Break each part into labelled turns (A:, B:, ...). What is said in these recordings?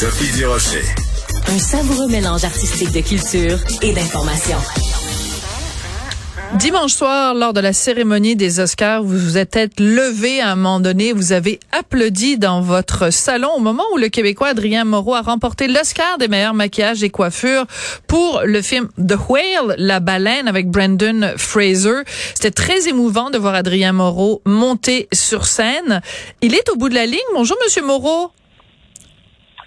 A: Sophie Durocher.
B: Un savoureux mélange artistique de culture et d'information.
C: Dimanche soir, lors de la cérémonie des Oscars, vous vous êtes levé à un moment donné, vous avez applaudi dans votre salon au moment où le Québécois Adrien Moreau a remporté l'Oscar des meilleurs maquillages et coiffures pour le film The Whale, La baleine avec Brendan Fraser. C'était très émouvant de voir Adrien Moreau monter sur scène. Il est au bout de la ligne. Bonjour, Monsieur Moreau.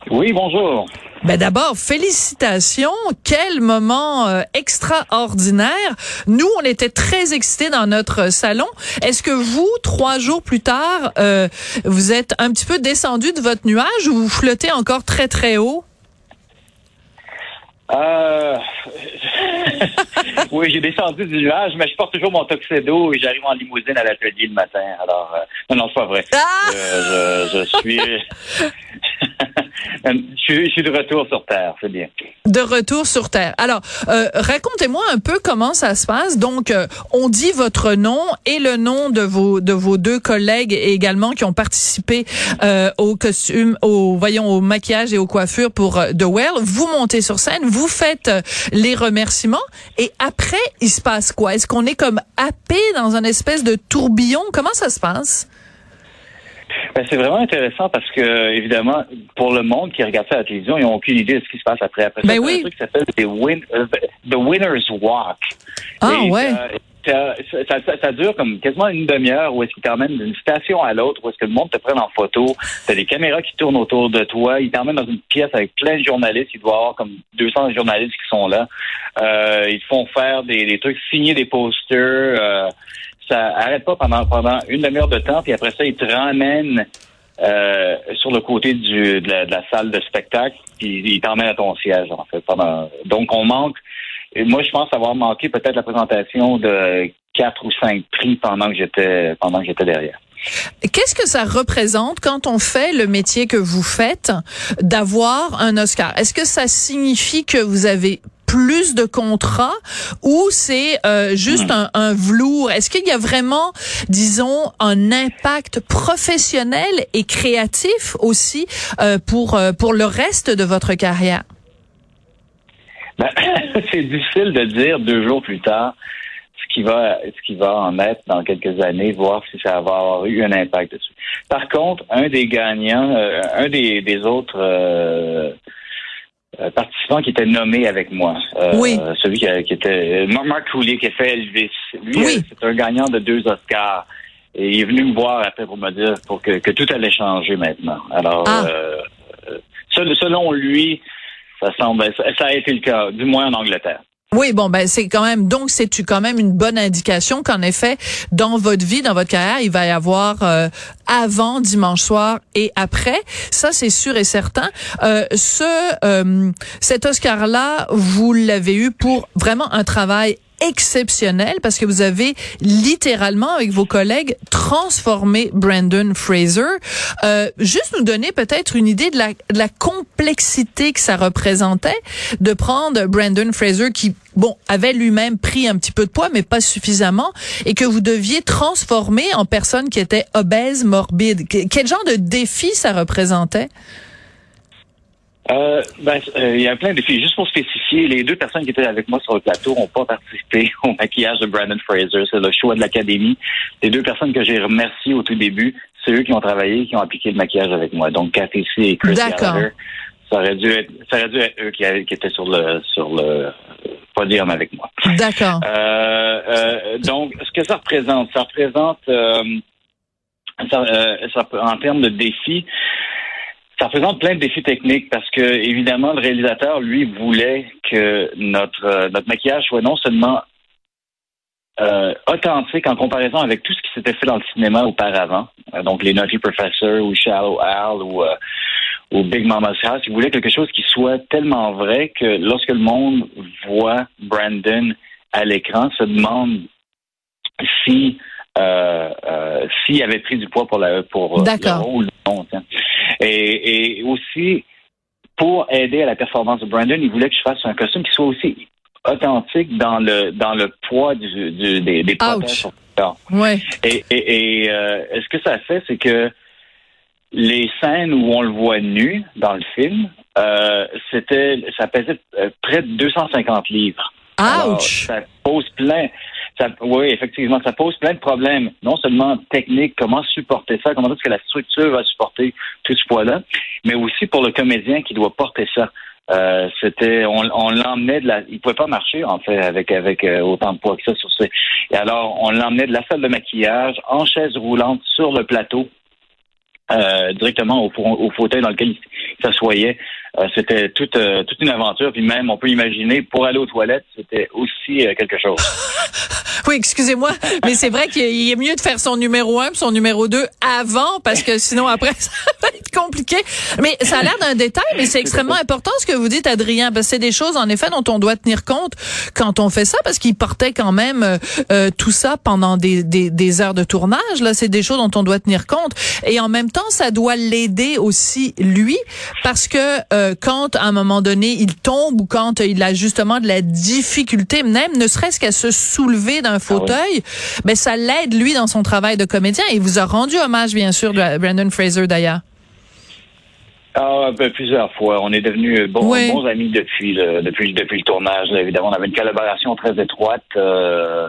D: Oui, bonjour.
C: Ben d'abord, félicitations. Quel moment euh, extraordinaire. Nous, on était très excités dans notre salon. Est-ce que vous, trois jours plus tard, euh, vous êtes un petit peu descendu de votre nuage ou vous flottez encore très, très haut?
D: Euh... oui, j'ai descendu du nuage, mais je porte toujours mon tuxedo et j'arrive en limousine à l'atelier le matin. Alors, euh, non, non, c'est pas vrai.
C: Ah!
D: Je, je, je suis... je, suis de retour sur Terre, c'est bien.
C: De retour sur Terre. Alors, euh, racontez-moi un peu comment ça se passe. Donc, euh, on dit votre nom et le nom de vos de vos deux collègues également qui ont participé euh, au costume, au voyons, au maquillage et aux coiffures pour euh, The Well. Vous montez sur scène, vous faites euh, les remerciements et après, il se passe quoi? Est-ce qu'on est comme happé dans un espèce de tourbillon? Comment ça se passe?
D: Ben, c'est vraiment intéressant parce que, évidemment, pour le monde qui regarde ça à la télévision, ils n'ont aucune idée de ce qui se passe après. Après
C: Ben
D: ça,
C: oui.
D: un truc qui s'appelle win- The Winner's Walk.
C: Ah
D: Et,
C: ouais.
D: euh, ça, ça, ça- ça dure comme quasiment une demi-heure où est-ce qu'ils t'emmènent d'une station à l'autre, où est-ce que le monde te prenne en photo. T'as des caméras qui tournent autour de toi. Ils t'emmènent dans une pièce avec plein de journalistes. Il doit y avoir comme 200 journalistes qui sont là. Euh, ils te font faire des, des trucs, signer des posters. Euh, ça arrête pas pendant pendant une demi-heure de temps. Puis après ça, ils te ramènent euh, sur le côté de, la, salle de spectacle, puis ils t'emmènent à ton siège, en fait. Donc, on manque. moi, je pense avoir manqué peut-être la présentation de quatre ou cinq prix pendant que j'étais pendant que j'étais derrière.
C: Qu'est-ce que ça représente quand on fait le métier que vous faites d'avoir un Oscar? Est-ce que ça signifie que vous avez plus de contrats ou c'est euh, juste un, un velours? Est-ce qu'il y a vraiment, disons, un impact professionnel et créatif aussi euh, pour, euh, pour le reste de votre carrière?
D: Ben, c'est difficile de dire deux jours plus tard ce qui va ce qui va en être dans quelques années, voir si ça va avoir eu un impact dessus. Par contre, un des gagnants, euh, un des, des autres euh, euh, qui était nommé avec moi, euh,
C: Oui.
D: celui qui, a- qui était Mark Mark Cooley qui a fait Elvis. Lui,
C: Oui.
D: euh, c'est un gagnant de deux Oscars. Et il est venu me voir après pour me dire pour que, que tout allait changer maintenant. Alors,
C: Ah.
D: euh, euh, sel- selon lui, ça semble, ça a été le cas, du moins en Angleterre.
C: Oui, bon, ben c'est quand même donc c'est quand même une bonne indication qu'en effet dans votre vie, dans votre carrière, il va y avoir euh, avant dimanche soir et après? Ça c'est sûr et certain. Euh, ce euh, cet Oscar là, vous l'avez eu pour vraiment un travail exceptionnel parce que vous avez littéralement avec vos collègues transformé Brandon Fraser. Euh, juste nous donner peut-être une idée de la, de la complexité que ça représentait de prendre Brandon Fraser qui bon avait lui-même pris un petit peu de poids mais pas suffisamment et que vous deviez transformer en personne qui était obèse morbide. Que- Quel genre de défi ça représentait?
D: Euh, ben, euh, il y a plein de défis. Juste pour spécifier, les deux personnes qui étaient avec moi sur le plateau n'ont pas participé au maquillage de Brandon Fraser. C'est le choix de l'Académie. Les deux personnes que j'ai remerciées au tout début, c'est eux qui ont travaillé, qui ont appliqué le maquillage avec moi. Donc, Cathy et Chris
C: D'accord.
D: Gallagher. Ça aurait dû être, ça aurait dû être eux qui, étaient sur le, sur le podium avec moi.
C: D'accord.
D: Euh, euh, donc, ce que ça représente, ça représente, euh, ça, euh, ça- en termes de défis, ça représente plein de défis techniques parce que, évidemment, le réalisateur, lui, voulait que notre, euh, notre maquillage soit non seulement euh, authentique en comparaison avec tout ce qui s'était fait dans le cinéma auparavant, Euh, donc les Naughty Professor ou Shallow Al ou, euh, ou Big Mama's House, il voulait quelque chose qui soit tellement vrai que lorsque le monde voit Brandon à l'écran, se demande si euh, euh, s'il avait pris du poids pour la pour euh, le rôle. Non. Et, et aussi pour aider à la performance de Brandon, il voulait que je fasse un costume qui soit aussi authentique dans le dans le poids du, du- des, des protèges.
C: Ouais.
D: Et, et, et euh, ce que ça fait, c'est que les scènes où on le voit nu dans le film, Euh, c'était, ça pesait près de 250 livres. Alors,
C: Ouch!
D: ça pose plein. Oui, effectivement, ça pose plein de problèmes, non seulement techniques, comment supporter ça, comment est-ce que la structure va supporter tout ce poids-là, mais aussi pour le comédien qui doit porter ça. Euh, c'était, on, on l'emmenait de la, il pouvait pas marcher en fait avec avec euh, autant de poids que ça sur ses. Et alors, on l'emmenait de la salle de maquillage en chaise roulante sur le plateau, euh, directement au, au fauteuil dans lequel il s'assoyait. Euh, c'était toute, euh, toute une aventure. Puis même, on peut imaginer, pour aller aux toilettes, c'était aussi euh, quelque chose.
C: Oui, excusez-moi, mais c'est vrai qu'il est mieux de faire son numéro 1 son numéro 2 avant, parce que sinon, après, ça va être compliqué. Mais ça a l'air d'un détail, mais c'est extrêmement important ce que vous dites, Adrien, parce que c'est des choses, en effet, dont on doit tenir compte quand on fait ça, parce qu'il portait quand même euh, tout ça pendant des, des, des heures de tournage. Là, c'est des choses dont on doit tenir compte. Et en même temps, ça doit l'aider aussi, lui, parce que euh, quand, à un moment donné, il tombe ou quand il a justement de la difficulté, même ne serait-ce qu'à se soulever d'un fauteuil, ben ça l'aide lui dans son travail de comédien. Et il vous a rendu hommage, bien sûr, de Brandon Fraser d'ailleurs.
D: Ah, ben, plusieurs fois. On est devenus bons,
C: Oui.
D: bons amis depuis le, depuis, depuis le tournage. là. Évidemment, on avait une collaboration très étroite. Euh,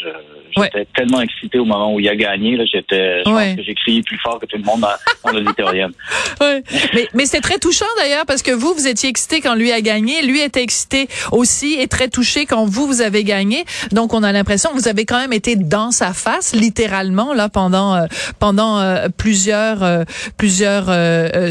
D: je- J'étais tellement excité au moment où il a gagné. là. J'étais, je
C: Ouais.
D: pense que j'ai crié plus fort que tout le monde dans, dans l'auditorium.
C: Ouais. Mais, mais c'est très touchant d'ailleurs parce que vous, vous étiez excité quand lui a gagné. Lui était excité aussi et très touché quand vous, vous avez gagné. Donc, on a l'impression que vous avez quand même été dans sa face, littéralement, là, pendant, euh, pendant euh, plusieurs, euh, plusieurs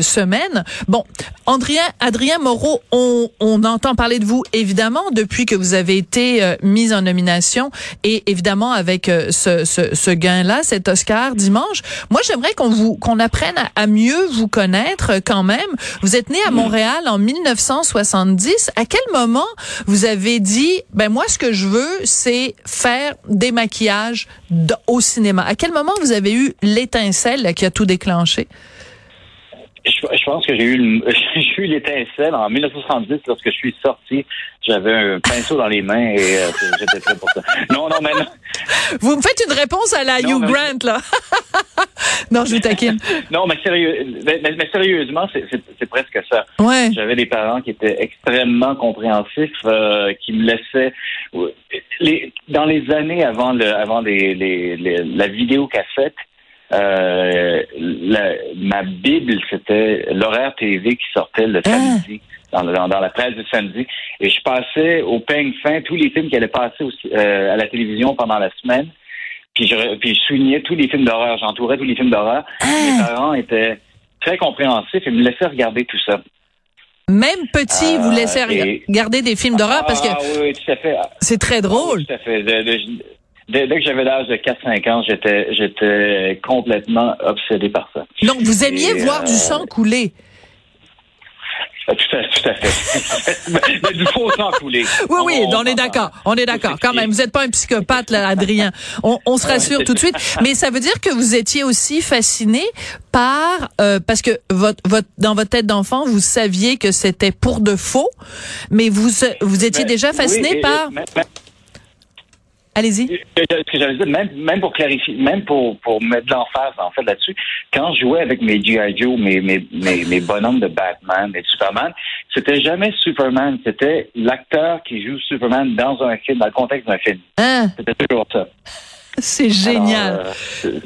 C: semaines. Bon, Adrien, Adrien Moreau, on, on entend parler de vous, évidemment, depuis que vous avez été mis en nomination et évidemment avec euh, ce, ce, ce gain-là, cet Oscar dimanche. Moi, j'aimerais qu'on vous qu'on apprenne à, à mieux vous connaître euh, quand même. Vous êtes né à Montréal en 1970. À quel moment vous avez dit, ben moi, ce que je veux, c'est faire des maquillages au cinéma? À quel moment vous avez eu l'étincelle là, qui a tout déclenché?
D: Je, je pense que j'ai eu, le- j'ai eu l'étincelle en 1970 lorsque je suis sorti. J'avais un pinceau dans les mains et euh, j'étais prêt pour ça. Non, non, mais non.
C: Vous me faites une réponse à la
D: Non,
C: Hugh
D: mais-
C: Grant, là. non, je vous taquine.
D: Non, mais, sérieux, mais, sérieusement, c'est- presque ça.
C: Ouais.
D: J'avais des parents qui étaient extrêmement compréhensifs, euh, qui me laissaient les, dans les années avant le avant les, les, les- la vidéocassette. Euh, la- ma Bible, c'était l'horaire TV qui sortait le
C: Ah.
D: samedi, dans, le- dans, dans la presse du samedi. Et je passais au peigne fin tous les films qui allaient passer aussi, euh, à la télévision pendant la semaine. Puis je, puis je soulignais tous les films d'horreur, j'entourais tous les films d'horreur. Mes parents étaient très compréhensifs et me laissaient regarder tout ça.
C: Même petit, vous
D: Euh,
C: laissez
D: et-
C: regarder des films d'horreur parce que
D: Ah oui,
C: c'est très drôle.
D: Oui, tout à fait. Dès, dès que j'avais l'âge de 4-5 ans, j'étais j'étais complètement obsédé par ça.
C: Donc, vous aimiez
D: Et,
C: voir
D: euh,
C: du sang couler?
D: Ah, Tout à, tout à fait. mais, du faux sang coulé.
C: Oui, oui, on, est d'accord. On est d'accord. Quand même, vous n'êtes pas un psychopathe, là, Adrien. On, on se rassure tout de suite. Mais ça veut dire que vous étiez aussi fasciné par euh, parce que votre, votre dans votre tête d'enfant, vous saviez que c'était pour de faux, mais vous vous étiez
D: Mais-
C: déjà fasciné
D: oui, et-
C: par.
D: mais- mais-
C: Allez-y.
D: Ce que j'allais dire, même, même pour clarifier, même pour, pour mettre l'emphase en fait là-dessus, quand je jouais avec mes G.I. Joe, mes, mes, mes, mes bonhommes de Batman de Superman, c'était jamais Superman, c'était l'acteur qui joue Superman dans un film, dans le contexte d'un film.
C: Hein,
D: C'était toujours ça.
C: c'est génial.
D: Alors, euh,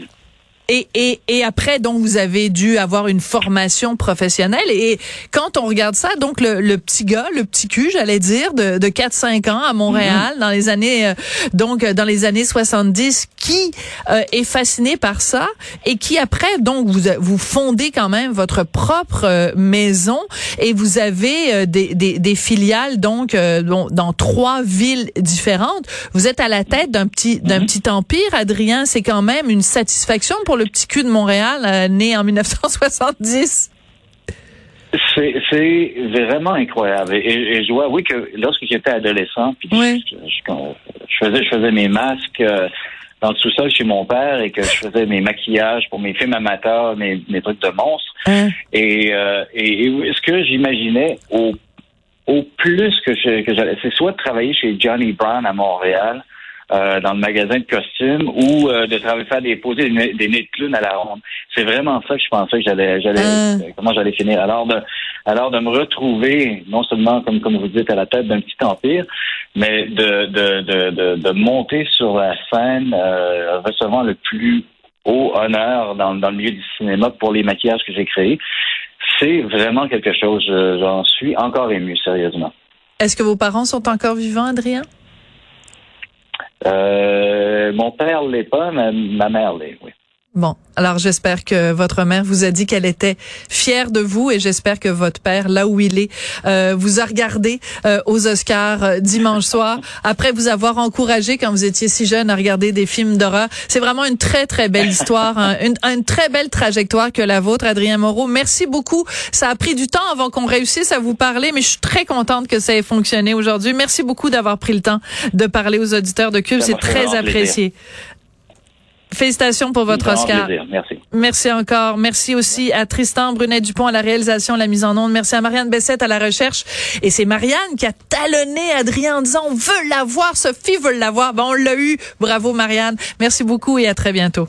C: Et, et, et après, donc, vous avez dû avoir une formation professionnelle. Et quand on regarde ça, donc, le, le petit gars, le petit cul, j'allais dire, de, de 4-5 ans à Montréal, dans les années, euh, donc, euh, dans les années 70, qui euh, est fasciné par ça et qui, après, donc, vous, vous fondez quand même votre propre euh, maison et vous avez euh, des, des, des filiales, donc, euh, dans, dans trois villes différentes. Vous êtes à la tête d'un petit, d'un petit empire, Adrien. C'est quand même une satisfaction pour le petit cul de Montréal, euh, né en 1970.
D: C'est vraiment incroyable. Et, et je dois, oui, que lorsque j'étais adolescent, puis
C: Oui.
D: je, je- je faisais, je faisais mes masques euh, dans le sous-sol chez mon père et que je faisais mes maquillages pour mes films amateurs, mes, mes trucs de monstres.
C: Hein?
D: Et, euh, et, et ce que j'imaginais au, au plus que j'allais, c'est soit de travailler chez Johnny Brown à Montréal, euh, dans le magasin de costumes, ou euh, de travailler faire des poser des, nez- des nez de clown à la ronde. C'est vraiment ça que je pensais que j'allais, j'allais,
C: Ah.
D: comment j'allais finir. Alors, de- Alors de me retrouver non seulement comme comme vous dites à la tête d'un petit empire, mais de de, de, de, monter sur la scène euh, recevant le plus haut honneur dans, dans le milieu du cinéma pour les maquillages que j'ai créés, c'est vraiment quelque chose. J'en suis encore ému, sérieusement.
C: Est-ce que vos parents sont encore vivants, Adrien?
D: Euh, mon père l'est pas, mais ma mère l'est, oui.
C: Bon, alors j'espère que votre mère vous a dit qu'elle était fière de vous et j'espère que votre père, là où il est, euh, vous a regardé euh, aux Oscars euh, dimanche soir après vous avoir encouragé quand vous étiez si jeune à regarder des films d'horreur. C'est vraiment une très très belle histoire, hein, une, une, très belle trajectoire que la vôtre, Adrien Moreau. Merci beaucoup. Ça a pris du temps avant qu'on réussisse à vous parler, mais je suis très contente que ça ait fonctionné aujourd'hui. Merci beaucoup d'avoir pris le temps de parler aux auditeurs de Cube. C'est très apprécié. Félicitations pour votre Oscar.
D: Merci.
C: Merci encore. Merci aussi à Tristan Brunet-Dupont à la réalisation, la mise en onde. Merci à Marianne Bessette à la recherche. Et c'est Marianne qui a talonné Adrien en disant on veut l'avoir, Sophie veut l'avoir. Bon, on l'a eu. Bravo Marianne. Merci beaucoup et à très bientôt.